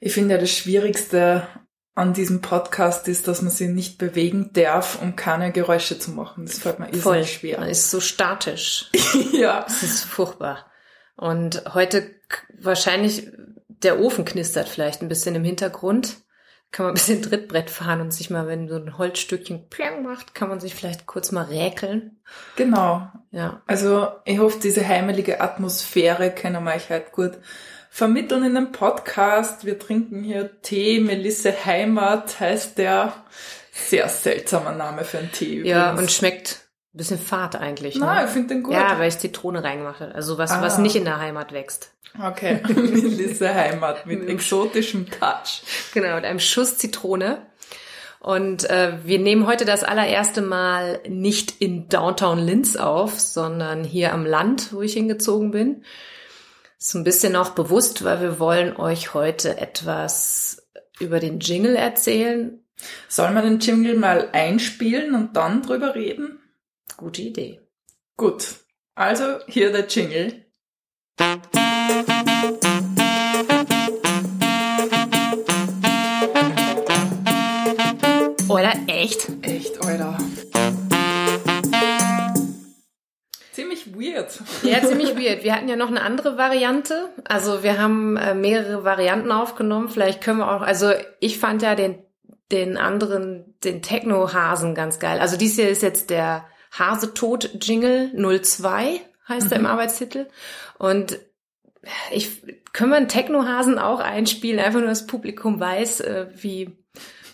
Ich finde ja das Schwierigste an diesem Podcast ist, dass man sich nicht bewegen darf, um keine Geräusche zu machen. Das fällt mir Voll. schwer. Man ist so statisch. ja. Das ist furchtbar. Und heute wahrscheinlich der Ofen knistert vielleicht ein bisschen im Hintergrund. Kann man ein bisschen Trittbrett fahren und sich mal, wenn so ein Holzstückchen plang macht, kann man sich vielleicht kurz mal räkeln. Genau. Ja. Also ich hoffe, diese heimelige Atmosphäre können wir euch halt gut vermitteln in dem Podcast. Wir trinken hier Tee. Melisse Heimat heißt der. Sehr seltsamer Name für einen Tee übrigens. Ja, und schmeckt ein bisschen fad eigentlich. Ne? Ich finde den gut. Ja, weil ich Zitrone reingemacht habe. Also was, was Ah. nicht in der Heimat wächst. Okay, Melisse Heimat mit Mit- exotischem Touch. Genau, mit einem Schuss Zitrone. Und äh, wir nehmen heute das allererste Mal nicht in Downtown Linz auf, sondern hier am Land, wo ich hingezogen bin. Ist ein bisschen auch bewusst, weil wir wollen euch heute etwas über den Jingle erzählen. Soll man den Jingle mal einspielen und dann drüber reden? Gute Idee. Gut. Also hier der Jingle. Oder echt? Echt, Alter. Weird. Ja, ziemlich weird. Wir hatten ja noch eine andere Variante. Also wir haben äh, mehrere Varianten aufgenommen. Vielleicht können wir auch, also ich fand ja den, den anderen, den Techno-Hasen ganz geil. Also dies hier ist jetzt der Hasetod-Jingle 02, heißt er im Arbeitstitel. Und ich, können wir einen Techno-Hasen auch einspielen, einfach nur das Publikum weiß, äh, wie,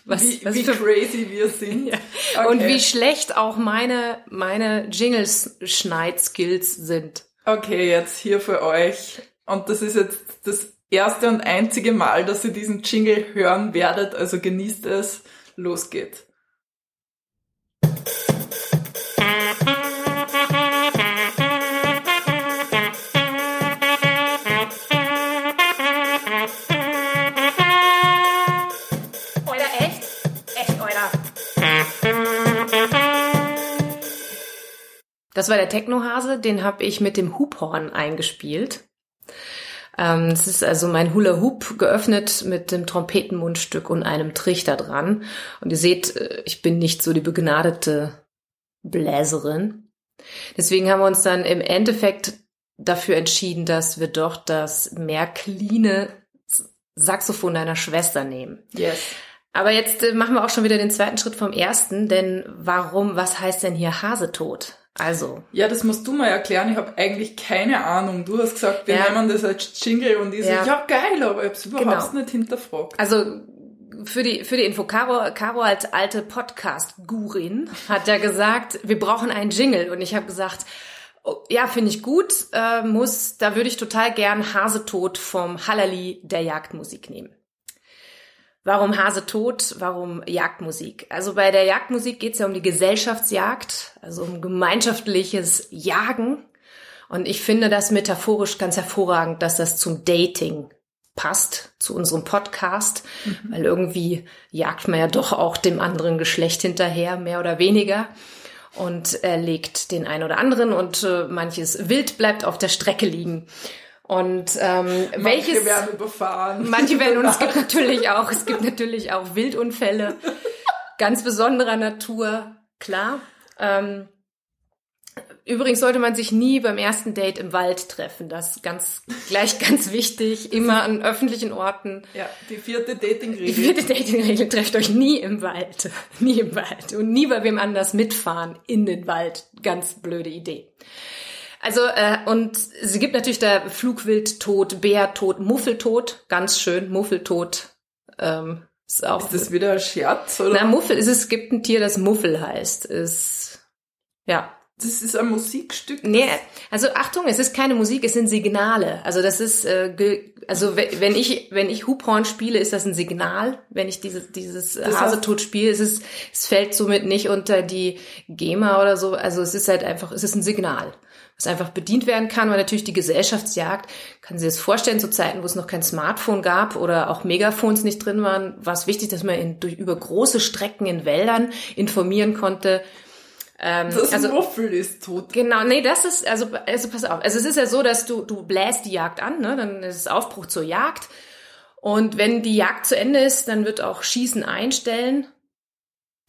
was, wie was wie für crazy wir sind. Ja. Okay. und wie schlecht auch meine, meine Jingles-Schneid-Skills sind. Okay, jetzt hier für euch. Und das ist jetzt das erste und einzige Mal, dass ihr diesen Jingle hören werdet. Also genießt es. Los geht's. Das war der Technohase, den habe ich mit dem Huphorn eingespielt. Ähm, Es ist also mein Hula Hoop geöffnet mit dem Trompetenmundstück und einem Trichter dran. Und ihr seht, äh, ich bin nicht so die begnadete Bläserin. Deswegen haben wir uns dann im Endeffekt dafür entschieden, dass wir doch das mehr cleane Saxophon deiner Schwester nehmen. Yes. Aber jetzt äh, machen wir auch schon wieder den zweiten Schritt vom ersten, denn warum, was heißt denn hier Hasetod? Also, Ja, das musst du mal erklären. Ich habe eigentlich keine Ahnung. Du hast gesagt, wir Ja. nehmen das als Jingle und ich so, Ja. ja geil, aber ich hab's überhaupt Genau. nicht hinterfragt. also für die, für die Info, Caro, Caro als alte Podcast-Gurin hat ja gesagt, wir brauchen einen Jingle. Und ich habe gesagt, oh, ja, finde ich gut, äh, muss, da würde ich total gern Hasetod vom Hallali der Jagdmusik nehmen. Warum Hasetod? Warum Jagdmusik? Also bei der Jagdmusik geht es ja um die Gesellschaftsjagd, also um gemeinschaftliches Jagen. Und ich finde das metaphorisch ganz hervorragend, dass das zum Dating passt, zu unserem Podcast, weil irgendwie jagt man ja doch auch dem anderen Geschlecht hinterher, mehr oder weniger. Und er legt den einen oder anderen und äh, manches Wild bleibt auf der Strecke liegen. Und ähm, Manche welches werden überfahren. Manche werden, und es gibt natürlich auch, es gibt natürlich auch Wildunfälle ganz besonderer Natur, klar. Ähm, übrigens sollte man sich nie beim ersten Date im Wald treffen. Das ist ganz, gleich ganz wichtig. Immer an öffentlichen Orten. Ja, die vierte Die Dating-Regel. vierte Datingregel trefft euch nie im Wald. Nie im Wald. Und nie bei wem anders mitfahren in den Wald. Ganz blöde Idee. Also, äh, und sie gibt natürlich da Flugwildtod, Bärtod, Muffeltod. Ganz schön, Muffeltod. Ähm, ist auch. Ist das wieder ein Scherz? Oder? na, Muffel, ist es, gibt ein Tier, das Muffel heißt. Ist, ja, das ist ein Musikstück. Nee, also Achtung, es ist keine Musik, es sind Signale. Also das ist, äh, also we- wenn ich wenn ich Huphorn spiele, ist das ein Signal. Wenn ich dieses dieses Das Hasetod spiele, ist es es fällt somit nicht unter die GEMA oder so. Also es ist halt einfach, es ist ein Signal, was einfach bedient werden kann. Weil natürlich die Gesellschaftsjagd, kann Sie das vorstellen, zu Zeiten, wo es noch kein Smartphone gab oder auch Megaphones nicht drin waren, war es wichtig, dass man in, durch, über große Strecken in Wäldern informieren konnte. Ähm, Das also Muffel ist tot. Genau, nee, das ist, also, also pass auf. Also es ist ja so, dass du, du bläst die Jagd an, ne? Dann ist es Aufbruch zur Jagd. Und wenn die Jagd zu Ende ist, dann wird auch Schießen einstellen.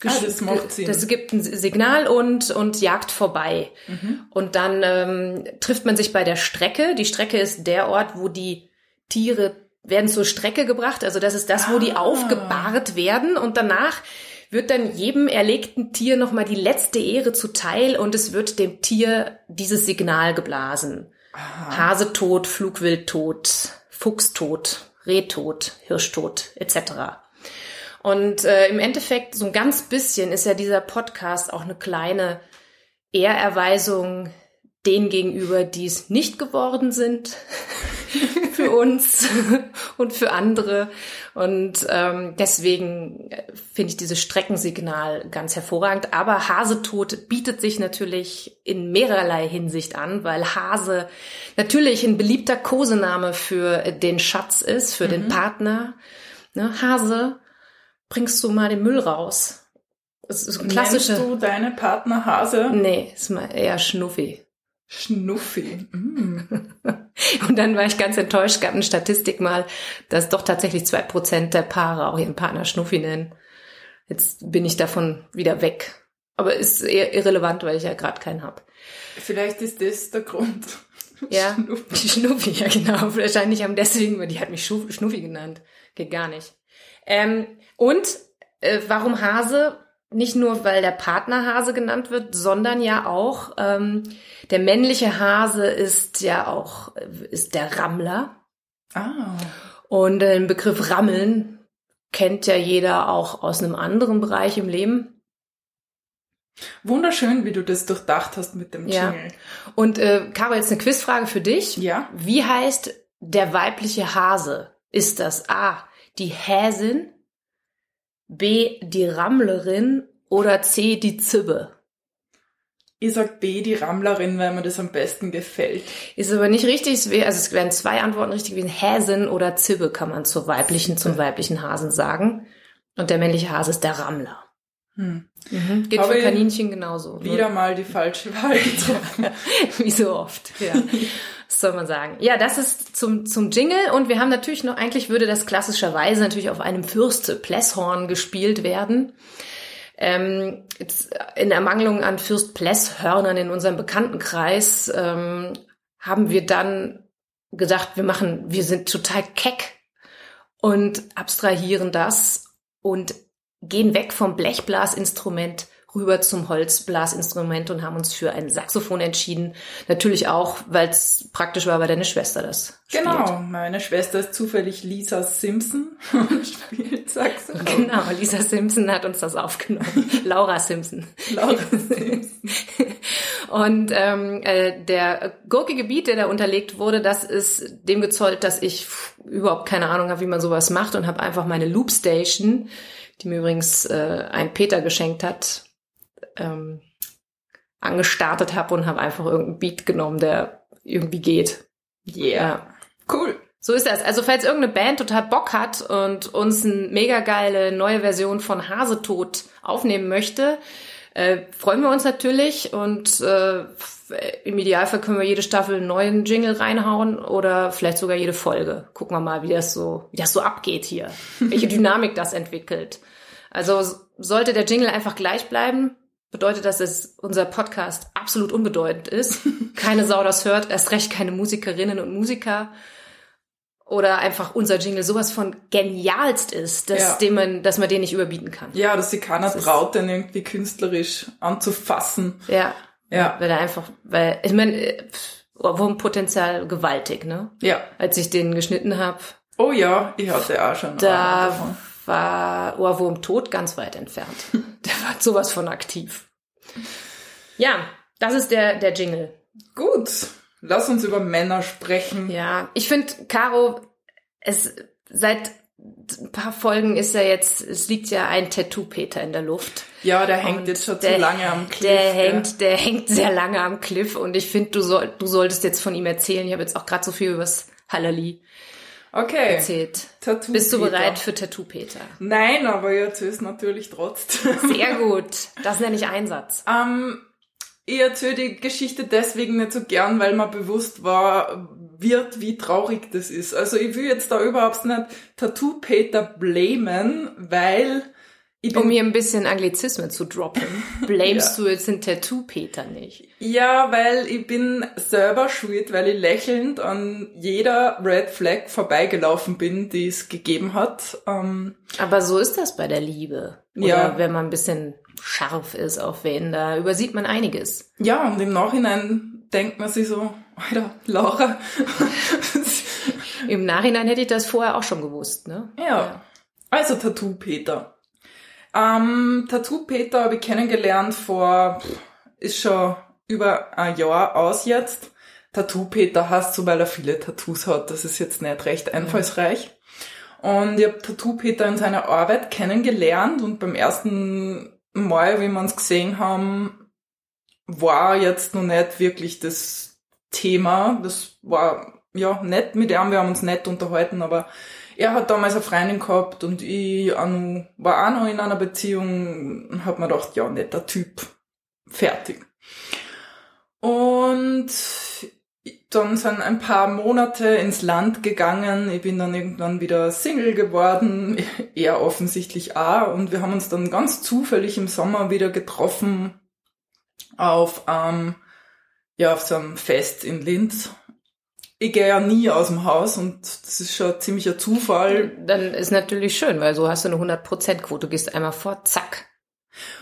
Ah, das macht Sinn. Das gibt ein Signal und, und Jagd vorbei. Mhm. Und dann ähm, trifft man sich bei der Strecke. Die Strecke ist der Ort, wo die Tiere werden zur Strecke gebracht. Also das ist das, wo die Ah. aufgebahrt werden. Und danach wird dann jedem erlegten Tier nochmal die letzte Ehre zuteil und es wird dem Tier dieses Signal geblasen. Hase tot, Flugwild tot, Fuchs tot, Reh tot, Hirsch tot, etc. Und äh, im Endeffekt, so ein ganz bisschen ist ja dieser Podcast auch eine kleine Ehrerweisung denen gegenüber, die es nicht geworden sind für uns und für andere. Und ähm, deswegen finde ich dieses Streckensignal ganz hervorragend. Aber Hasetod bietet sich natürlich in mehrerlei Hinsicht an, weil Hase natürlich ein beliebter Kosename für den Schatz ist, für den Partner. Ne, Hase, bringst du mal den Müll raus? Das ist ein klassischer. Nennst du deine Partner Hase? Nee, ist mal eher Schnuffi. Schnuffi. Mm. Und dann war ich ganz enttäuscht, gab eine Statistik mal, dass doch tatsächlich zwei Prozent der Paare auch ihren Partner Schnuffi nennen. Jetzt bin ich davon wieder weg. Aber ist eher irrelevant, weil ich ja gerade keinen hab. Vielleicht ist das der Grund. Ja, Schnuffi. Schnuffi, ja genau. Wahrscheinlich haben deswegen, weil die hat mich Schnuffi genannt. Geht gar nicht. Ähm, und äh, warum Hase? Nicht nur, weil der Partner Hase genannt wird, sondern ja auch ähm, der männliche Hase ist ja auch äh, ist der Rammler. Ah. Und den Begriff Rammeln kennt ja jeder auch aus einem anderen Bereich im Leben. Wunderschön, wie du das durchdacht hast mit dem Ja. Jingle. Und äh, Caro, jetzt eine Quizfrage für dich. Ja. Wie heißt der weibliche Hase? Ist das A, die Häsin, B, die Rammlerin oder C, die Zibbe? Ich sag B, die Rammlerin, weil mir das am besten gefällt. Ist aber nicht richtig. Es wär, also es wären zwei Antworten richtig gewesen. Häsin oder Zibbe kann man zur weiblichen, zum weiblichen Hasen sagen. Und der männliche Hase ist der Rammler. Hm. Geht Aber für Kaninchen genauso. Wieder mal die falsche Wahl getroffen. Wie so oft, ja. Was soll man sagen? Ja, das ist zum, zum Jingle und wir haben natürlich noch, eigentlich würde das klassischerweise natürlich auf einem Fürst Plässhorn gespielt werden. Ähm, jetzt in Ermangelung an Fürst Plässhörnern in unserem Bekanntenkreis ähm, haben wir dann gedacht, wir machen, wir sind total keck und abstrahieren das und gehen weg vom Blechblasinstrument rüber zum Holzblasinstrument und haben uns für ein Saxophon entschieden. Natürlich auch, weil es praktisch war, weil deine Schwester das Genau, spielt. meine Schwester ist zufällig Lisa Simpson und spielt Saxophon. Genau, Lisa Simpson hat uns das aufgenommen. Laura Simpson. Laura Simpson. Und ähm, äh, der gurkige Beat, der da unterlegt wurde, das ist dem gezollt, dass ich überhaupt keine Ahnung habe, wie man sowas macht und habe einfach meine Loopstation, die mir übrigens äh, ein Peter geschenkt hat, ähm, angestartet habe und habe einfach irgendeinen Beat genommen, der irgendwie geht. Yeah. Ja. Cool. So ist das. Also falls irgendeine Band total Bock hat und uns eine mega geile neue Version von Hasetod aufnehmen möchte, äh, freuen wir uns natürlich und äh, im Idealfall können wir jede Staffel einen neuen Jingle reinhauen oder vielleicht sogar jede Folge. Gucken wir mal, wie das so, wie das so abgeht hier, welche Dynamik das entwickelt. Also sollte der Jingle einfach gleich bleiben, bedeutet das, dass unser Podcast absolut unbedeutend ist. Keine Sau das hört, erst recht keine Musikerinnen und Musiker oder einfach unser Jingle sowas von genialst ist, dass, Ja. dem man, dass man den nicht überbieten kann. Ja, dass sich keiner ist- traut, den irgendwie künstlerisch anzufassen. Ja. Ja. Weil er einfach, weil, ich meine, äh, Wurmpotenzial gewaltig, ne? Ja. Als ich den geschnitten habe, Oh ja, ich hatte auch schon. da davon. War Ohrwurm tot ganz weit entfernt. Der war sowas von aktiv. Ja, das ist der, der Jingle. Gut. Lass uns über Männer sprechen. Ja, ich finde, Caro, es seit ein paar Folgen ist ja jetzt, es liegt ja ein Tattoo-Peter in der Luft. Ja, der hängt Und jetzt schon der- zu lange am Cliff. Der hängt, der hängt sehr lange am Cliff und ich finde, du, soll, du solltest jetzt von ihm erzählen. Ich habe jetzt auch gerade so viel übers Hallali Okay. erzählt. Tattoo Bist du Peter. bereit für Tattoo-Peter? Nein, aber jetzt ist natürlich trotzdem. Sehr gut. Das nenne ich Einsatz. Ähm, ich erzähle die Geschichte deswegen nicht so gern, weil mir bewusst war, wird, wie traurig das ist. Also ich will jetzt da überhaupt nicht Tattoo-Peter blamen, weil Um hier ein bisschen Anglizismen zu droppen, blamest du jetzt den Tattoo-Peter nicht. Ja, weil ich bin selber schuld, weil ich lächelnd an jeder Red Flag vorbeigelaufen bin, die es gegeben hat. Ähm, Aber so ist das bei der Liebe. Oder Ja. wenn man ein bisschen scharf ist auf wen, da übersieht man einiges. ja, und im Nachhinein denkt man sich so, Alter, Laura. Im Nachhinein hätte ich das vorher auch schon gewusst, ne? ja. Also Tattoo-Peter. Ähm, Tattoo-Peter habe ich kennengelernt vor, ist schon über ein Jahr aus jetzt. Tattoo-Peter heißt so, weil er viele Tattoos hat. Das ist jetzt nicht recht einfallsreich. Und ich habe Tattoo-Peter in seiner Arbeit kennengelernt und beim ersten Mal, wie wir uns gesehen haben, war jetzt noch nicht wirklich das Thema. Das war ja nett mit ihm, wir haben uns nett unterhalten, aber er hat damals eine Freundin gehabt und ich auch noch, war auch noch in einer Beziehung und hab mir gedacht, ja, netter Typ. Fertig. Und dann sind ein paar Monate ins Land gegangen. Ich bin dann irgendwann wieder Single geworden, er offensichtlich auch. Und wir haben uns dann ganz zufällig im Sommer wieder getroffen auf, ähm, ja, auf so einem Fest in Linz. Ich gehe ja nie aus dem Haus und das ist schon ein ziemlicher Zufall. Dann ist natürlich schön, weil so hast du eine 100%-Quote. Du gehst einmal vor, zack.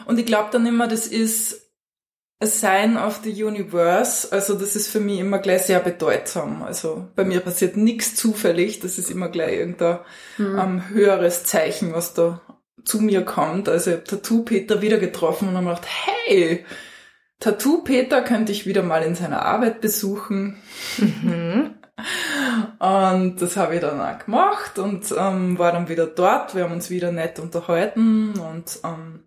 Und ich glaube dann immer, das ist a sign of the universe. Also das ist für mich immer gleich sehr bedeutsam. Also bei mir passiert nichts zufällig. Das ist immer gleich irgendein ähm, höheres Zeichen, was da zu mir kommt. Also ich habe Tattoo-Peter wieder getroffen und habe gedacht, hey, Tattoo-Peter könnte ich wieder mal in seiner Arbeit besuchen. Und das habe ich dann auch gemacht und ähm, war dann wieder dort. Wir haben uns wieder nett unterhalten und ähm,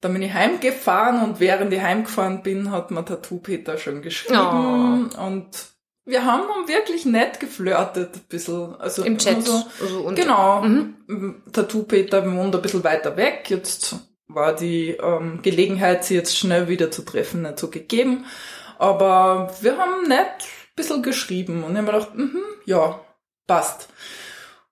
dann bin ich heimgefahren und während ich heimgefahren bin, hat mir Tattoo Peter schon geschrieben und wir haben dann wirklich nett geflirtet ein bisschen. Also Im Chat. So, Also und- genau. Mhm. Tattoo Peter wohnt ein bisschen weiter weg. Jetzt war die ähm, Gelegenheit, sie jetzt schnell wieder zu treffen, nicht so gegeben. Aber wir haben nett ein bisschen geschrieben und ich hab mir gedacht, mhm, ja, passt.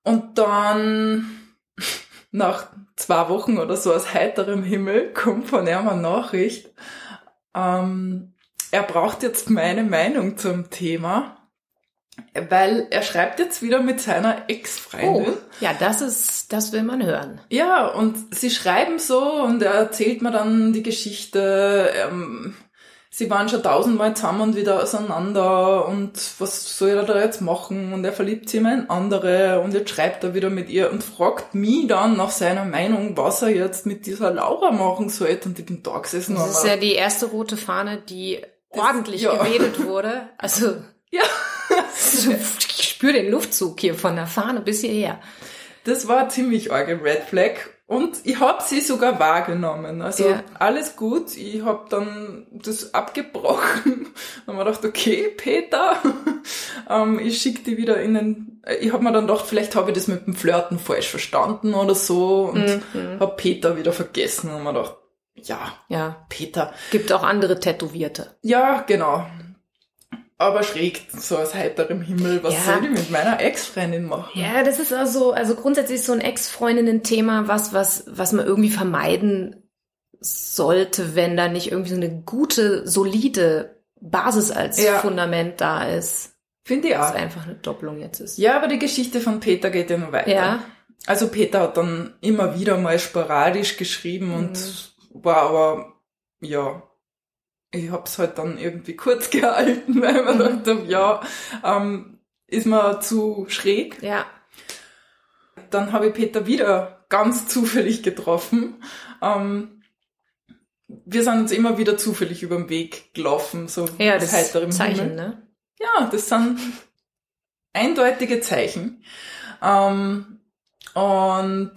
Und dann nach zwei Wochen oder so aus heiterem Himmel kommt von ihm eine Nachricht. Ähm, er braucht jetzt meine Meinung zum Thema, weil er schreibt jetzt wieder mit seiner Ex-Freundin. Oh, ja, das ist, das will man hören. Ja, und sie schreiben so und er erzählt mir dann die Geschichte. Ähm, sie waren schon tausendmal zusammen und wieder auseinander und was soll er da jetzt machen? Und er verliebt sich immer in andere und jetzt schreibt er wieder mit ihr und fragt mich dann nach seiner Meinung, was er jetzt mit dieser Laura machen sollte. Und ich bin da gesessen Das ist ja die erste rote Fahne, die ordentlich ja. gewedelt wurde. Also, Ja. ich spüre den Luftzug hier von der Fahne bis hierher. Das war ziemlich arge Red Flag. Und ich hab sie sogar wahrgenommen. Also Ja. alles gut. Ich hab dann das abgebrochen. Dann hab mir gedacht, okay, Peter, ähm, ich schick die wieder in den... Ich hab mir dann gedacht, vielleicht habe ich das mit dem Flirten falsch verstanden oder so. Und hab Peter wieder vergessen. Und hab mir gedacht, ja, Ja, Peter. gibt auch andere Tätowierte. Ja, genau. Aber schräg, so aus heiterem Himmel. Was Ja. soll ich mit meiner Ex-Freundin machen? Ja, das ist also, also grundsätzlich ist so ein Ex-Freundinnen-Thema was, was, was man irgendwie vermeiden sollte, wenn da nicht irgendwie so eine gute, solide Basis als Ja. Fundament da ist. Finde ich auch. einfach eine Doppelung jetzt ist. Ja, aber die Geschichte von Peter geht ja noch weiter. Ja. Also Peter hat dann immer wieder mal sporadisch geschrieben und Mhm. war aber, ja, ich hab's halt dann irgendwie kurz gehalten, weil mir Mhm. gedacht hab, ja, ähm, ist mir zu schräg. Ja. Dann habe ich Peter wieder ganz zufällig getroffen. Ähm, wir sind uns immer wieder zufällig über den Weg gelaufen, so Ja, das heiterem Zeichen, Himmel. ne? Ja, das sind eindeutige Zeichen. Ähm, und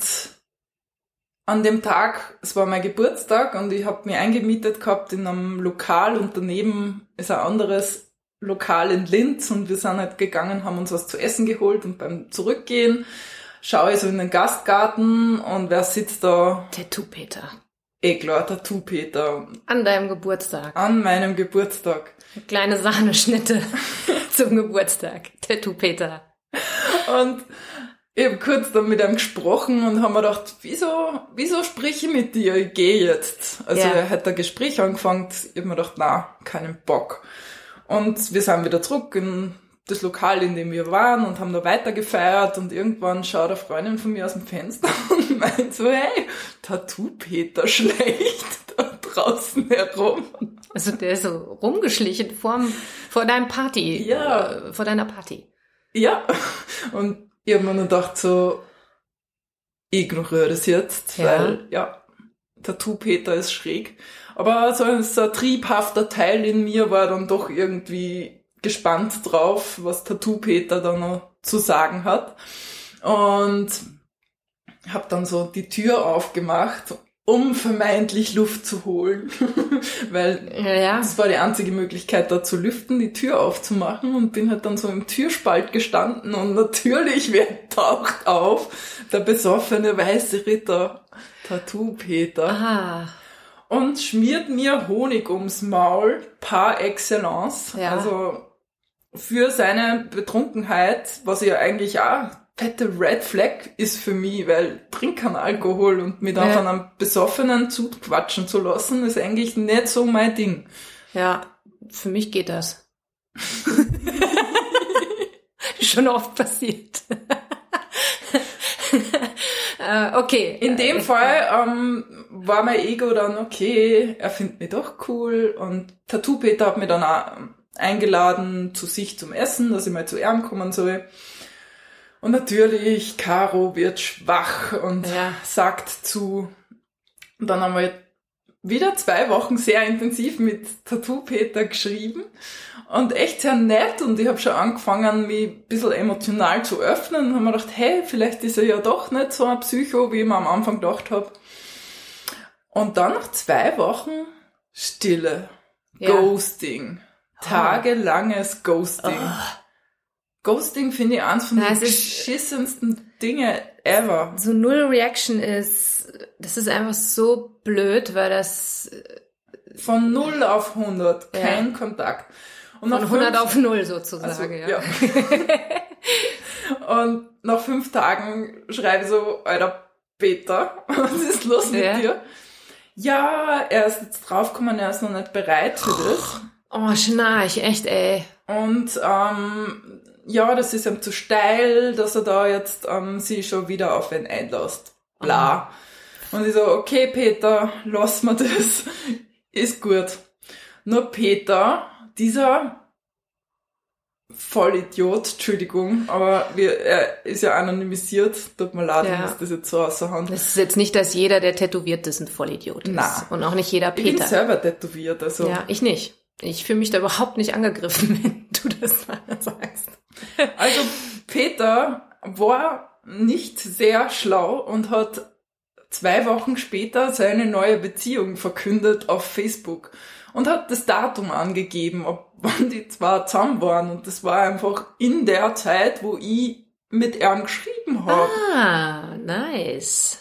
an dem Tag, es war mein Geburtstag und ich habe mich eingemietet gehabt in einem Lokal und daneben ist ein anderes Lokal in Linz und wir sind halt gegangen, haben uns was zu essen geholt und beim Zurückgehen schaue ich so in den Gastgarten und wer sitzt da? Tattoo-Peter. eh klar, Tattoo-Peter. An deinem Geburtstag. An meinem Geburtstag. Kleine Sahneschnitte zum Geburtstag. Tattoo-Peter. Und ich habe kurz dann mit ihm gesprochen und haben mir gedacht, wieso, wieso spreche ich mit dir? Ich gehe jetzt. Also Ja. er hat ein Gespräch angefangen, ich habe mir gedacht, na, keinen Bock. Und wir sind wieder zurück in das Lokal, in dem wir waren und haben da weiter gefeiert und irgendwann schaut eine Freundin von mir aus dem Fenster und meint so, hey, Tattoo-Peter schlecht da draußen herum. Also der ist so rumgeschlichen vorm, vor deinem Party. Ja. Äh, vor deiner Party. Ja, und ich habe mir dann gedacht so, ich ignoriere das jetzt, Ja. weil, ja, Tattoo-Peter ist schräg. Aber so ein, so ein triebhafter Teil in mir war dann doch irgendwie gespannt drauf, was Tattoo-Peter da noch zu sagen hat. Und habe dann so die Tür aufgemacht, um vermeintlich Luft zu holen, weil Ja, ja. das war die einzige Möglichkeit, da zu lüften, die Tür aufzumachen und bin halt dann so im Türspalt gestanden und natürlich, wer taucht auf? Der besoffene weiße Ritter, Tattoo-Peter, Aha. und schmiert mir Honig ums Maul par excellence. Ja. Also für seine Betrunkenheit, was ja eigentlich auch fette Red Flag ist für mich, weil trinken Alkohol und mich dann Ja. von einem Besoffenen zuquatschen zu lassen, ist eigentlich nicht so mein Ding. Ja, für mich geht das. Schon oft passiert. äh, okay. In dem Fall ähm, war mein Ego dann okay, er findet mich doch cool und Tattoo Peter hat mich dann auch ähm, eingeladen zu sich zum Essen, dass ich mal zu ihm kommen soll. Und natürlich, Caro wird schwach und Ja. sagt zu. Und dann haben wir wieder zwei Wochen sehr intensiv mit Tattoo Peter geschrieben und echt sehr nett und ich habe schon angefangen, mich ein bisschen emotional zu öffnen und habe mir gedacht, hey, vielleicht ist er ja doch nicht so ein Psycho, wie ich mir am Anfang gedacht habe. Und dann nach zwei Wochen Stille, Ja. Ah. Ghosting, tagelanges Ghosting. Ghosting finde ich eins von den beschissensten Dinge ever. so null Reaction ist, das ist einfach so blöd, weil das Von 0 auf 100, Ja. kein Kontakt. Und von nach 100 fünf- auf 0 also, sozusagen, ja. ja. Und nach fünf Tagen schreibe ich so, Alter, Peter, was ist los mit Ja. dir? Ja, er ist jetzt draufgekommen, er ist noch nicht bereit für das. Oh, schnarch, echt, ey. Und ähm, ja, das ist ihm zu steil, dass er da jetzt ähm, sie schon wieder auf ihn einlässt. Bla. Und ich so, okay, Peter, lass mir das. Ist gut. Nur Peter, dieser Vollidiot, Entschuldigung, aber wir, er ist ja anonymisiert. Tut mir leid, Ja. wenn das jetzt so außer Hand. Das ist jetzt nicht, dass jeder, der tätowiert ist, ein Vollidiot ist. Na. Und auch nicht jeder Ich bin Peter. selber tätowiert, also. Ja, ich nicht. Ich fühle mich da überhaupt nicht angegriffen, wenn du das mal sagst. Also Peter war nicht sehr schlau und hat zwei Wochen später seine neue Beziehung verkündet auf Facebook und hat das Datum angegeben, ob wann die zwei zusammen waren. Und das war einfach in der Zeit, wo ich mit ihm geschrieben habe. Ah, nice.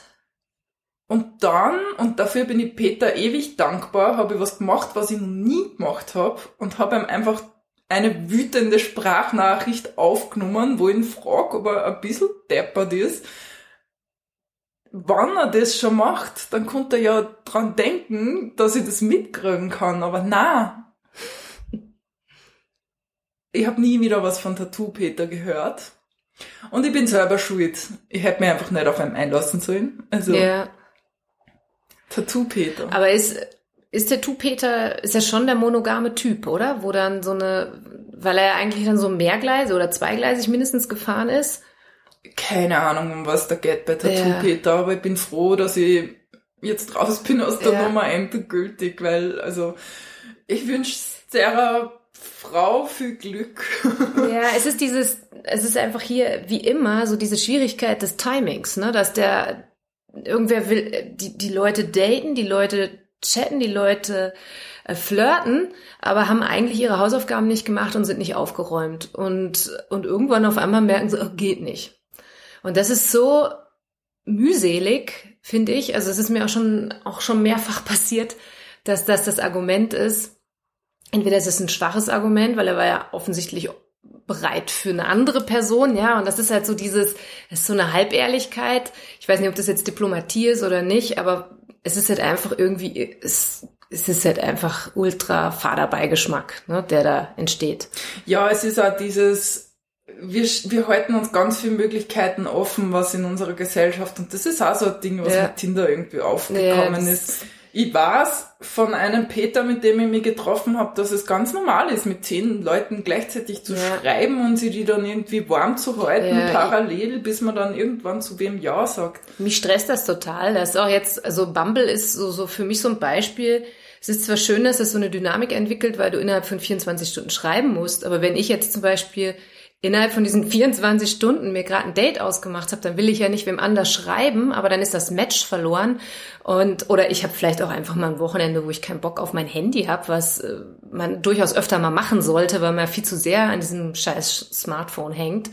Und dann, und dafür bin ich Peter ewig dankbar, habe ich was gemacht, was ich noch nie gemacht habe und habe ihm einfach eine wütende Sprachnachricht aufgenommen, wo ich ihn frage, ob er ein bisschen deppert ist. Wann er das schon macht, dann konnte er ja dran denken, dass ich das mitkriegen kann, aber na. Ich habe nie wieder was von Tattoo Peter gehört. Und ich bin selber schuld. Ich hätte mich einfach nicht auf ihn einlassen sollen. Also Ja. Tattoo Peter. Aber ist, ist der Tupeter, ist ja schon der monogame Typ, oder? Wo dann so eine, weil er eigentlich dann so mehrgleisig oder zweigleisig mindestens gefahren ist. Keine Ahnung, um was da geht bei Tattoo Ja. Peter, aber ich bin froh, dass ich jetzt raus bin aus der Ja. Nummer endgültig, weil, also, ich wünsche der Frau viel Glück. Ja, es ist dieses, es ist einfach hier wie immer so diese Schwierigkeit des Timings, ne, dass der irgendwer will, die die Leute daten, die Leute chatten, die Leute äh, flirten, aber haben eigentlich ihre Hausaufgaben nicht gemacht und sind nicht aufgeräumt und und irgendwann auf einmal merken sie, oh, geht nicht. Und das ist so mühselig, finde ich. Also es ist mir auch schon, auch schon mehrfach passiert, dass das das Argument ist. Entweder es ist ein schwaches Argument, weil er war ja offensichtlich bereit für eine andere Person, ja, und das ist halt so dieses, es ist so eine Halbehrlichkeit. Ich weiß nicht, ob das jetzt Diplomatie ist oder nicht, aber es ist halt einfach irgendwie, es, es ist halt einfach ultra fader Beigeschmack, ne, der da entsteht. Ja, es ist auch dieses, wir, wir halten uns ganz viele Möglichkeiten offen, was in unserer Gesellschaft, und das ist auch so ein Ding, was ja. mit Tinder irgendwie aufgekommen ja, ist ich weiß von einem Peter, mit dem ich mich getroffen habe, dass es ganz normal ist, mit zehn Leuten gleichzeitig zu ja. schreiben und sie die dann irgendwie warm zu halten, ja, parallel, bis man dann irgendwann zu wem Ja sagt. Mich stresst das total. Das ist auch jetzt, also Bumble ist so, so für mich so ein Beispiel. Es ist zwar schön, dass es so eine Dynamik entwickelt, weil du innerhalb von 24 Stunden schreiben musst, aber wenn ich jetzt zum Beispiel innerhalb von diesen 24 Stunden mir gerade ein Date ausgemacht habe, dann will ich ja nicht wem anders schreiben, aber dann ist das Match verloren und oder ich habe vielleicht auch einfach mal ein Wochenende, wo ich keinen Bock auf mein Handy habe, was äh, man durchaus öfter mal machen sollte, weil man viel zu sehr an diesem scheiß Smartphone hängt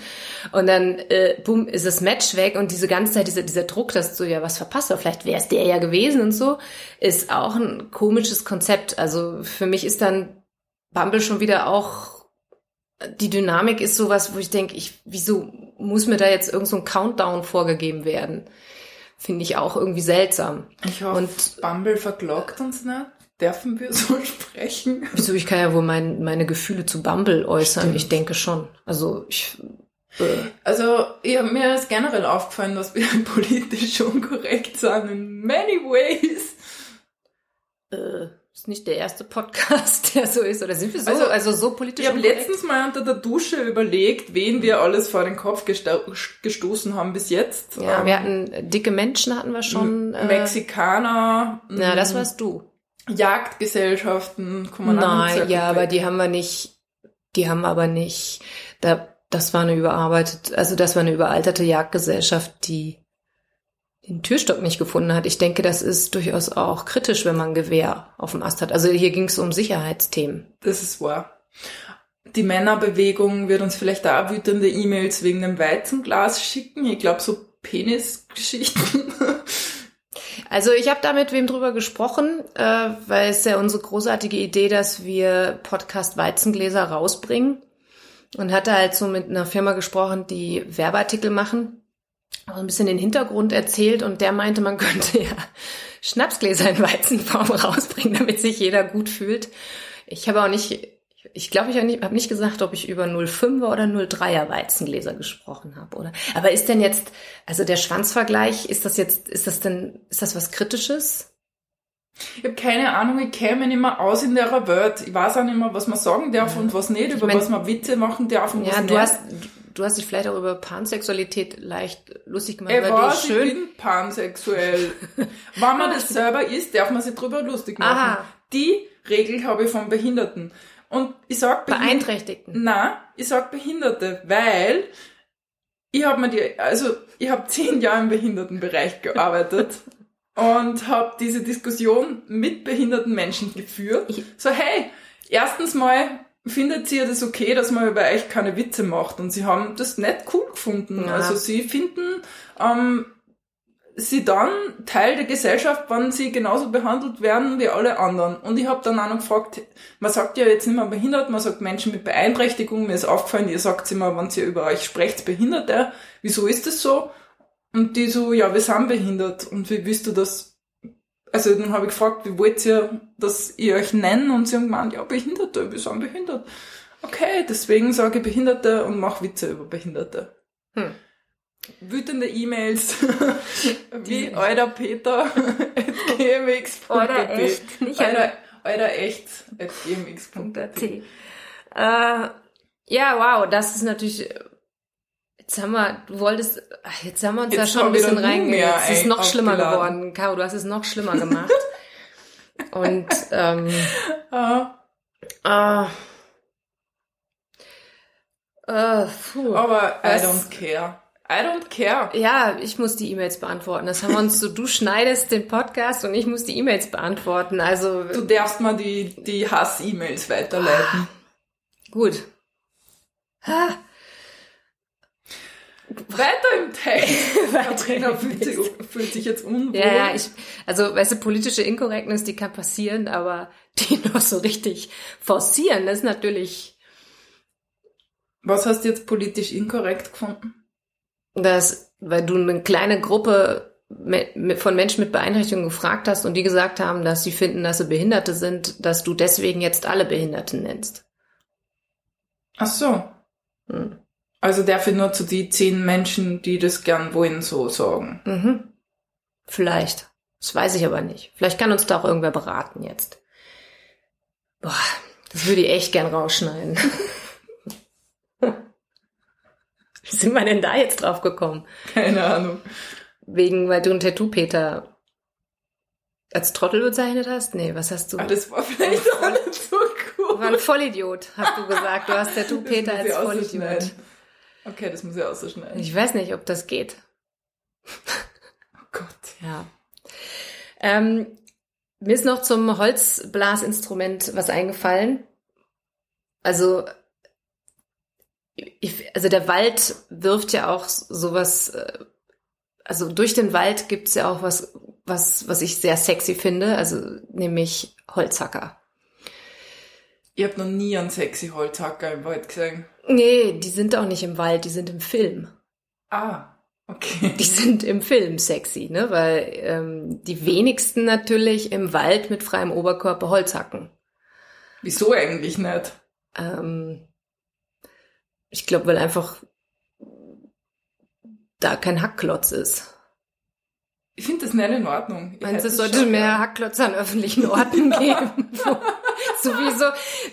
und dann äh, boom ist das Match weg und diese ganze Zeit dieser dieser Druck, dass du ja was verpasst, oder vielleicht wäre es der ja gewesen und so, ist auch ein komisches Konzept. Also für mich ist dann Bumble schon wieder auch die Dynamik ist sowas, wo ich denke, ich, wieso muss mir da jetzt irgend so ein Countdown vorgegeben werden? Finde ich auch irgendwie seltsam. Ich hoffe, Und Bumble verglockt uns nicht. Dürfen wir so sprechen? Wieso? Ich kann ja wohl mein, meine Gefühle zu Bumble äußern. Stimmt. Ich denke schon. Also ich. Äh. Also ja, mir ist generell aufgefallen, dass wir politisch unkorrekt sind in many ways. Äh ist nicht der erste Podcast, der so ist. Oder sind wir so, also, also so politisch? Ich habe letztens mal unter der Dusche überlegt, wen wir alles vor den Kopf gesto gestoßen haben bis jetzt. Ja, ähm, wir hatten dicke Menschen hatten wir schon. Äh, Mexikaner. Ja, das warst du. Jagdgesellschaften, Nein, ja, aber die haben wir nicht, die haben aber nicht, da, das war eine überarbeitet, also das war eine überalterte Jagdgesellschaft, die den Türstock nicht gefunden hat. Ich denke, das ist durchaus auch kritisch, wenn man Gewehr auf dem Ast hat. Also hier ging es um Sicherheitsthemen. Das ist wahr. Die Männerbewegung wird uns vielleicht auch wütende E-Mails wegen dem Weizenglas schicken. Ich glaube, so Penisgeschichten. Also ich habe da mit wem drüber gesprochen, äh, weil es ja unsere großartige Idee, dass wir Podcast Weizengläser rausbringen. Und hatte halt so mit einer Firma gesprochen, die Werbeartikel machen ein bisschen den Hintergrund erzählt und der meinte, man könnte ja Schnapsgläser in Weizenform rausbringen, damit sich jeder gut fühlt. Ich habe auch nicht, ich glaube, ich habe nicht gesagt, ob ich über 05er oder 03er Weizengläser gesprochen habe, oder? Aber ist denn jetzt, also der Schwanzvergleich, ist das jetzt, ist das denn, ist das was Kritisches? Ich habe keine Ahnung, ich käme nicht mehr aus in der Welt. Ich weiß auch nicht mehr, was man sagen darf ja. und was nicht, über ich mein, was man Witze machen darf und ja, was du nicht. Hast, du hast dich vielleicht auch über Pansexualität leicht lustig gemacht. Ey, weil was, du schön ich bin pansexuell. Wenn man das selber ist, darf man sich drüber lustig machen. Aha. Die Regel habe ich von Behinderten. Und ich sag Beeinträchtigten. Nein, ich sag Behinderte, weil ich habe mir die, also ich habe zehn Jahre im Behindertenbereich gearbeitet und habe diese Diskussion mit behinderten Menschen geführt. So, hey, erstens mal findet ihr das okay, dass man über euch keine Witze macht. Und sie haben das nicht cool gefunden. Ja. Also sie finden ähm, sie dann Teil der Gesellschaft, wenn sie genauso behandelt werden wie alle anderen. Und ich habe dann auch noch gefragt, man sagt ja jetzt nicht mehr behindert, man sagt Menschen mit Beeinträchtigung. Mir ist aufgefallen, ihr sagt immer, wenn ihr über euch sprecht, Behinderte. Wieso ist das so? Und die so, ja, wir sind behindert. Und wie willst du das also dann habe ich gefragt, wie wollt ihr, dass ihr euch nennen? Und sie haben gemeint, ja, Behinderte, wir sind behindert. Okay, deswegen sage ich Behinderte und mache Witze über Behinderte. Hm. Wütende E-Mails wie euer Peter at gmx.at. Oder echt, nicht euer, euer echt at gmx.at. Äh, ja, wow, das ist natürlich Jetzt haben wir, du wolltest, jetzt haben wir uns jetzt da schon ein bisschen reingegangen. Es ist noch schlimmer geworden. Caro, du hast es noch schlimmer gemacht. Und, ähm, uh. Uh, uh, puh, Aber I don't care. I don't care. Ja, ich muss die E-Mails beantworten. Das haben wir uns so, du schneidest den Podcast und ich muss die E-Mails beantworten. Also. Du darfst mal die, die Hass-E-Mails weiterleiten. Gut. Ha. Weiter im Text. Sabrina fühlt sich, fühlt sich jetzt unwohl. Ja, ja, ich, also, weißt du, politische Inkorrektness, die kann passieren, aber die noch so richtig forcieren, das ist natürlich, Was hast du jetzt politisch inkorrekt gefunden? dass, weil du eine kleine Gruppe von Menschen mit Beeinträchtigungen gefragt hast und die gesagt haben, dass sie finden, dass sie Behinderte sind, dass du deswegen jetzt alle Behinderten nennst. Ach so. Hm. Also ich nur zu die zehn Menschen, die das gern wollen, so sagen. Mhm. Vielleicht. Das weiß ich aber nicht. Vielleicht kann uns da auch irgendwer beraten jetzt. Boah, das würde ich echt gern rausschneiden. Wie sind wir denn da jetzt drauf gekommen? Keine Ahnung. Wegen, weil du einen Tattoo-Peter als Trottel bezeichnet hast? Nee, was hast du? Ah, das war vielleicht auch nicht so Du war cool. ein Vollidiot, hast du gesagt. Du hast Tattoo-Peter als Vollidiot. Okay, das muss ich ausschneiden. Ich weiß nicht, ob das geht. Oh Gott. Ja. Ähm, mir ist noch zum Holzblasinstrument was eingefallen. Also, ich, also der Wald wirft ja auch sowas, äh, also durch den Wald gibt's ja auch was, was, was ich sehr sexy finde, also nämlich Holzhacker. Ich habe noch nie einen sexy Holzhacker im Wald gesehen. Nee, die sind auch nicht im Wald, die sind im Film. Ah, okay. Die sind im Film sexy, ne? Weil ähm, die wenigsten natürlich im Wald mit freiem Oberkörper Holz hacken. Wieso eigentlich nicht? Ähm, ich glaube, weil einfach da kein Hackklotz ist. Ich finde das nicht in Ordnung. Ich Meinst du, es sollte mehr gern. Hackklotze an öffentlichen Orten geben? So, so wie so,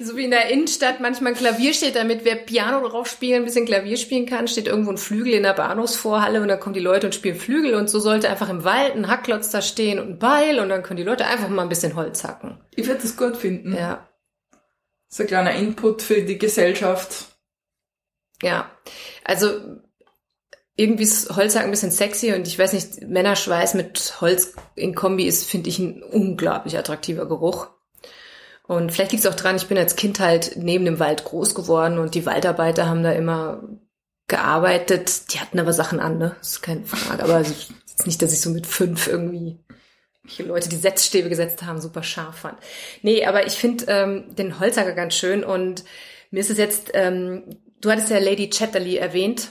so wie in der Innenstadt manchmal ein Klavier steht, damit wer Piano drauf spielen, ein bisschen Klavier spielen kann, steht irgendwo ein Flügel in der Bahnhofsvorhalle und dann kommen die Leute und spielen Flügel und so sollte einfach im Wald ein Hackklotz da stehen und ein Beil und dann können die Leute einfach mal ein bisschen Holz hacken. Ich würde das gut finden. Ja, So ein kleiner Input für die Gesellschaft. ja. Also irgendwie ist Holzhacken ein bisschen sexy und ich weiß nicht, Männerschweiß mit Holz in Kombi ist, finde ich, ein unglaublich attraktiver Geruch. Und vielleicht liegt es auch dran, ich bin als Kind halt neben dem Wald groß geworden und die Waldarbeiter haben da immer gearbeitet. Die hatten aber Sachen an, ne? Das ist keine Frage. Aber es ist nicht, dass ich so mit fünf irgendwie Leute, die Setzstäbe gesetzt haben, super scharf fand. Nee, aber ich finde ähm, den Holzhacker ganz schön und mir ist es jetzt, ähm, du hattest ja Lady Chatterley erwähnt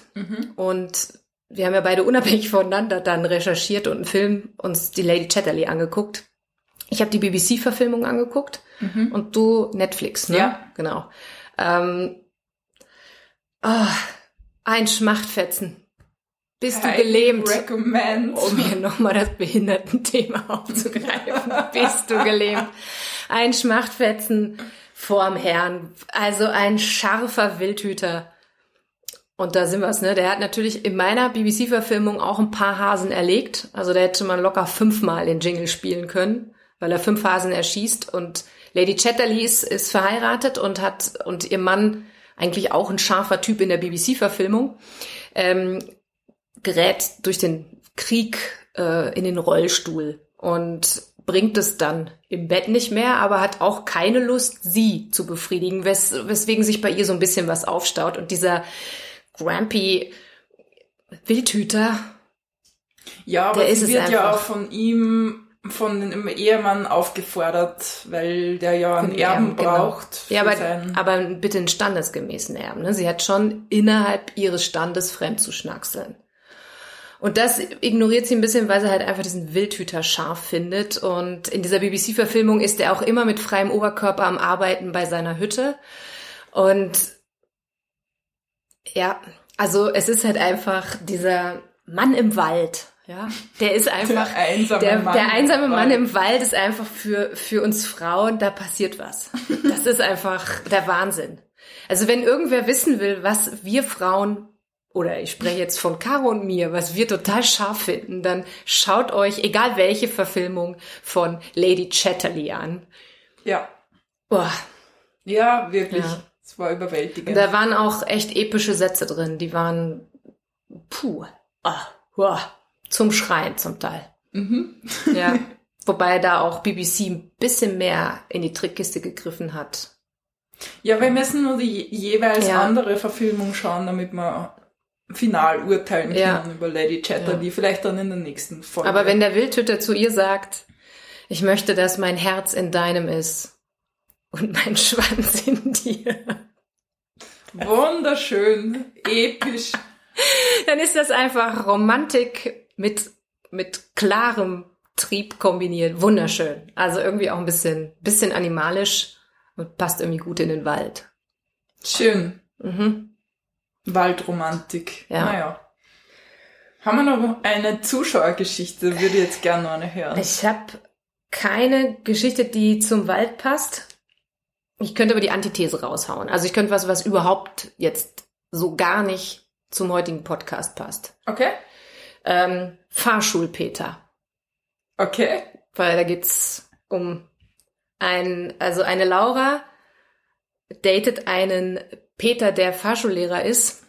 und wir haben ja beide unabhängig voneinander dann recherchiert und einen Film uns die Lady Chatterley angeguckt. Ich habe die BBC-Verfilmung angeguckt und du Netflix, ne? Ja. Genau. Ähm, ah, ein Schmachtfetzen. Bist du gelähmt? Recommend. um hier nochmal das Behindertenthema aufzugreifen. Bist du gelähmt? Ein Schmachtfetzen vorm Herrn. Also ein scharfer Wildhüter. Und da sind wir's, ne? Der hat natürlich in meiner BBC-Verfilmung auch ein paar Hasen erlegt. Also da hätte man locker fünfmal den Jingle spielen können, weil er fünf Hasen erschießt. Und Lady Chatterley ist, ist verheiratet und hat, und ihr Mann, eigentlich auch ein scharfer Typ in der BBC-Verfilmung, ähm, gerät durch den Krieg äh, in den Rollstuhl und bringt es dann im Bett nicht mehr, aber hat auch keine Lust, sie zu befriedigen, wes weswegen sich bei ihr so ein bisschen was aufstaut. Und dieser Grampy Wildhüter, Ja, aber Der ist sie es wird ja auch von ihm, von dem Ehemann aufgefordert, weil der ja einen Von Erben Erben, genau. braucht. für ja, aber, aber bitte einen standesgemäßen Erben. Ne? Sie hat schon innerhalb ihres Standes fremd zu schnackseln. Und das ignoriert sie ein bisschen, weil sie halt einfach diesen Wildhüter scharf findet. Und in dieser BBC-Verfilmung ist er auch immer mit freiem Oberkörper am Arbeiten bei seiner Hütte. Und ja, also es ist halt einfach dieser Mann im Wald. Ja, der ist einfach Der einsame der, Mann der einsame im Mann Wald. im Wald ist einfach für für uns Frauen, da passiert was. Das ist einfach der Wahnsinn. Also wenn irgendwer wissen will, was wir Frauen oder ich spreche jetzt von Caro und mir, was wir total scharf finden, dann schaut euch, egal welche Verfilmung von Lady Chatterley an. Ja, Boah, ja, wirklich. Ja. Es war überwältigend. da waren auch echt epische Sätze drin, die waren puh, ah, uah, zum Schreien zum Teil. Mhm. Ja. Wobei da auch BBC ein bisschen mehr in die Trickkiste gegriffen hat. Ja, wir müssen nur die jeweils Ja. andere Verfilmung schauen, damit wir final urteilen können Ja. über Lady Chatterley, vielleicht dann in der nächsten Folge. Aber wenn der Wildhüter zu ihr sagt, ich möchte, dass mein Herz in deinem ist und mein Schwanz in dir, Wunderschön, episch. dann ist das einfach Romantik mit, mit klarem Trieb kombiniert. Wunderschön. Also irgendwie auch ein bisschen, bisschen animalisch und passt irgendwie gut in den Wald. Schön. Mhm. Waldromantik. Ja. Naja. Haben wir noch eine Zuschauergeschichte? Würde ich jetzt gerne noch eine hören. Ich habe keine Geschichte, die zum Wald passt. Ich könnte aber die Antithese raushauen. Also ich könnte was, was überhaupt jetzt so gar nicht zum heutigen Podcast passt. Okay? Ähm, Fahrschulpeter. Okay. Weil da geht's um ein, also eine Laura datet einen Peter, der Fahrschullehrer ist.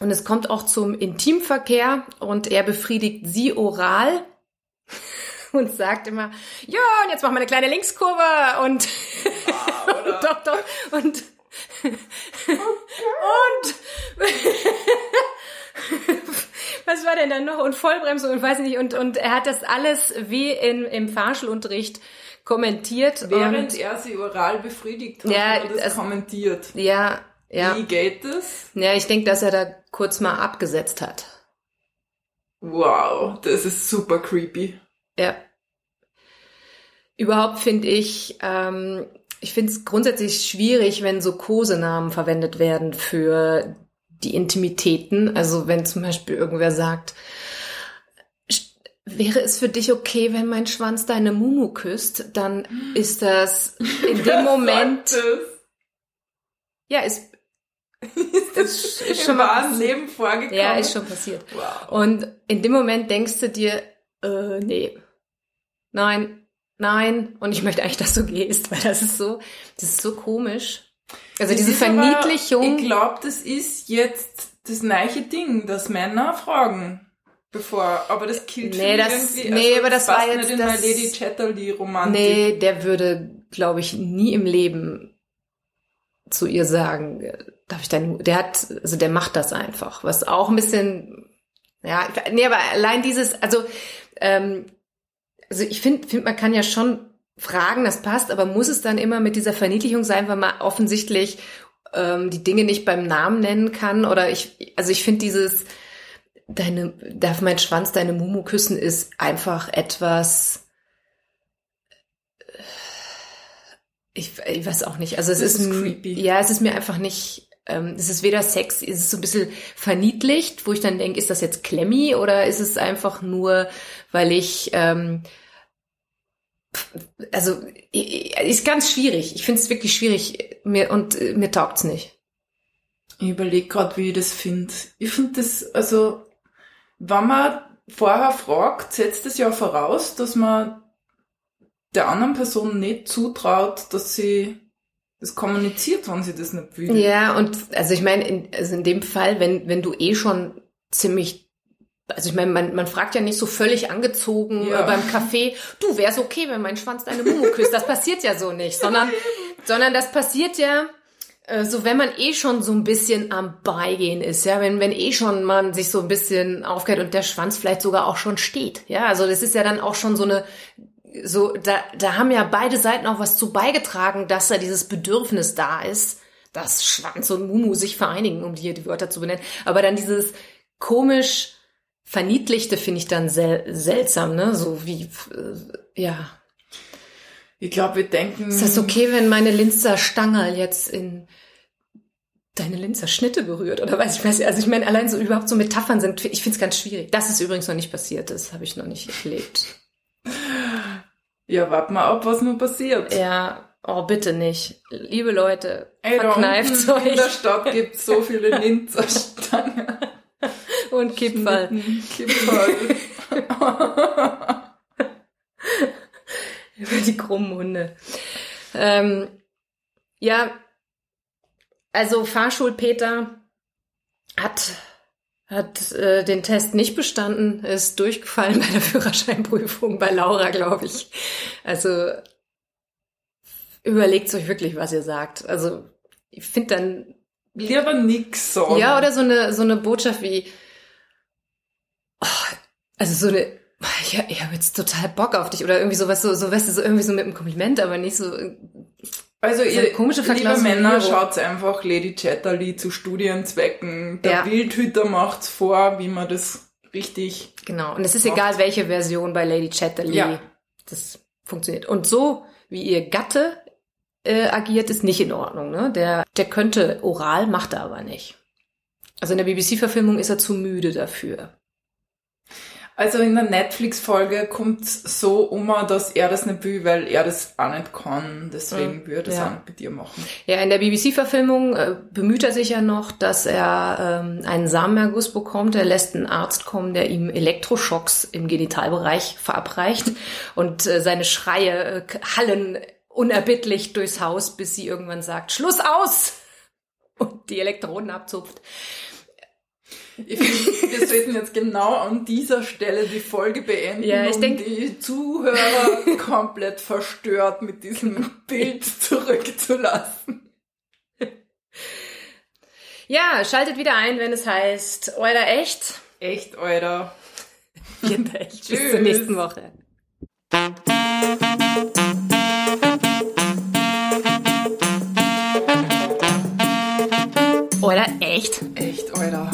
Und es kommt auch zum Intimverkehr und er befriedigt sie oral und sagt immer, ja, und jetzt machen wir eine kleine Linkskurve und, und doch, doch, und, und, was war denn dann noch? Und Vollbremsung und weiß nicht, und, und er hat das alles wie in, im Fahrschulunterricht kommentiert. Während und, er sie oral befriedigt hat, Ja, hat er das das- kommentiert. ja, ja. Wie geht das? Ja, ich denke, dass er da kurz mal abgesetzt hat. Wow, das ist super creepy. Ja. Überhaupt finde ich, ähm, ich finde es grundsätzlich schwierig, wenn so Kosenamen verwendet werden für die Intimitäten. Also wenn zum Beispiel irgendwer sagt, "Sch- wäre es für dich okay, wenn mein Schwanz deine Mumu küsst, dann ist das in dem Moment, ja, ist, ist, Ist schon mal. Leben vorgekommen. Ja, ist schon passiert. Wow. Und in dem Moment denkst du dir, äh, nee, nein, nein, und ich möchte eigentlich, dass du gehst, weil das ist so, das ist so komisch. Also Das diese ist aber- Verniedlichung. Ich glaube, das ist jetzt das neue Ding, dass Männer fragen, bevor, aber das killt Nee, schon das- irgendwie. nee, aber das war nicht jetzt in das- Lady Chatterley Romantik. nee, der würde, glaube ich, nie im Leben zu ihr sagen, darf ich deine, der hat, also der macht das einfach, was auch ein bisschen, ja, nee, aber allein dieses, also, ähm, also ich finde, find, man kann ja schon fragen, das passt, aber muss es dann immer mit dieser Verniedlichung sein, weil man offensichtlich ähm, die Dinge nicht beim Namen nennen kann oder ich, also ich finde dieses, deine, darf mein Schwanz deine Mumu küssen, ist einfach etwas, ich, ich weiß auch nicht. Also es ist, ist creepy. ja, es ist mir einfach nicht, ähm, es ist weder Sex, es ist so ein bisschen verniedlicht, wo ich dann denke, ist das jetzt Klemmi oder ist es einfach nur, weil ich, ähm, also ist ganz schwierig. Ich finde es wirklich schwierig mir und äh, mir taugt's nicht. Ich überlege gerade, wie ich das finde. Ich finde das, also, wenn man vorher fragt, setzt es ja voraus, dass man der anderen Person nicht zutraut, dass sie das kommuniziert, wenn sie das nicht will. Ja, und also ich meine, in, also in dem Fall, wenn, wenn du eh schon ziemlich, also ich meine, man, man fragt ja nicht so völlig angezogen Ja. äh, beim Café, du wär's okay, wenn mein Schwanz deine Mumu küsst. Das passiert ja so nicht, sondern, sondern das passiert ja, äh, so wenn man eh schon so ein bisschen am Beigehen ist, ja, wenn, wenn eh schon man sich so ein bisschen aufgeht und der Schwanz vielleicht sogar auch schon steht, ja, also das ist ja dann auch schon so eine, so, da, da haben ja beide Seiten auch was zu beigetragen, dass da dieses Bedürfnis da ist, dass Schwanz und Mumu sich vereinigen, um hier die Wörter zu benennen. Aber dann dieses komisch Verniedlichte finde ich dann sel seltsam, ne? So wie, äh, ja. Ich glaube, wir denken. Ist das okay, wenn meine Linzer Stangerl jetzt in deine Linzer Schnitte berührt? Oder weiß ich, weiß ich, also ich meine, allein so überhaupt so Metaphern sind, ich finde es ganz schwierig. Das ist übrigens noch nicht passiert, das habe ich noch nicht erlebt. Ja, warten wir ab, was nun passiert. Ja, oh, bitte nicht. Liebe Leute, Ey, verkneift unten In der euch Stadt gibt's so viele Linzer Stangen. Und Kipferl. Kipferl. Über die krummen Hunde. Ähm, ja, also Fahrschulpeter hat, hat äh, den Test nicht bestanden, ist durchgefallen bei der Führerscheinprüfung bei Laura, glaube ich. Also überlegt euch wirklich, was ihr sagt. Also ich finde dann lieber nix sagen. Ja, oder so eine, so eine Botschaft wie, oh, also so eine, ja, ich habe jetzt total Bock auf dich oder irgendwie sowas, so, so, weißt du, so irgendwie so mit einem Kompliment, aber nicht so, Also So ihr komische liebe. Männer, schaut einfach Lady Chatterley zu Studienzwecken. Der Ja. Bildhüter macht's vor, wie man das richtig... genau. Und es ist Macht. egal, welche Version bei Lady Chatterley, Ja. das funktioniert. Und so, wie ihr Gatte äh, agiert, ist nicht in Ordnung, ne? Der, der könnte oral, macht er aber nicht. Also in der BBC-Verfilmung ist er zu müde dafür. Also in der Netflix-Folge kommt's so um, dass er das nicht will, weil er das auch nicht kann. Deswegen würde er das Ja. auch nicht bei dir machen. Ja, in der BBC-Verfilmung äh, bemüht er sich ja noch, dass er ähm, einen Samenerguss bekommt. Er lässt einen Arzt kommen, der ihm Elektroschocks im Genitalbereich verabreicht und äh, seine Schreie äh, hallen unerbittlich durchs Haus, bis sie irgendwann sagt, Schluss aus! Und die Elektroden abzupft. Ich finde, wir sollten jetzt genau an dieser Stelle die Folge beenden, Ja, ich um denk- die Zuhörer komplett verstört mit diesem Bild zurückzulassen. Ja, schaltet wieder ein, wenn es heißt, oder echt? Echt, Alter. Wird echt. Bis zur nächsten Woche. Oder echt? Echt, Alter.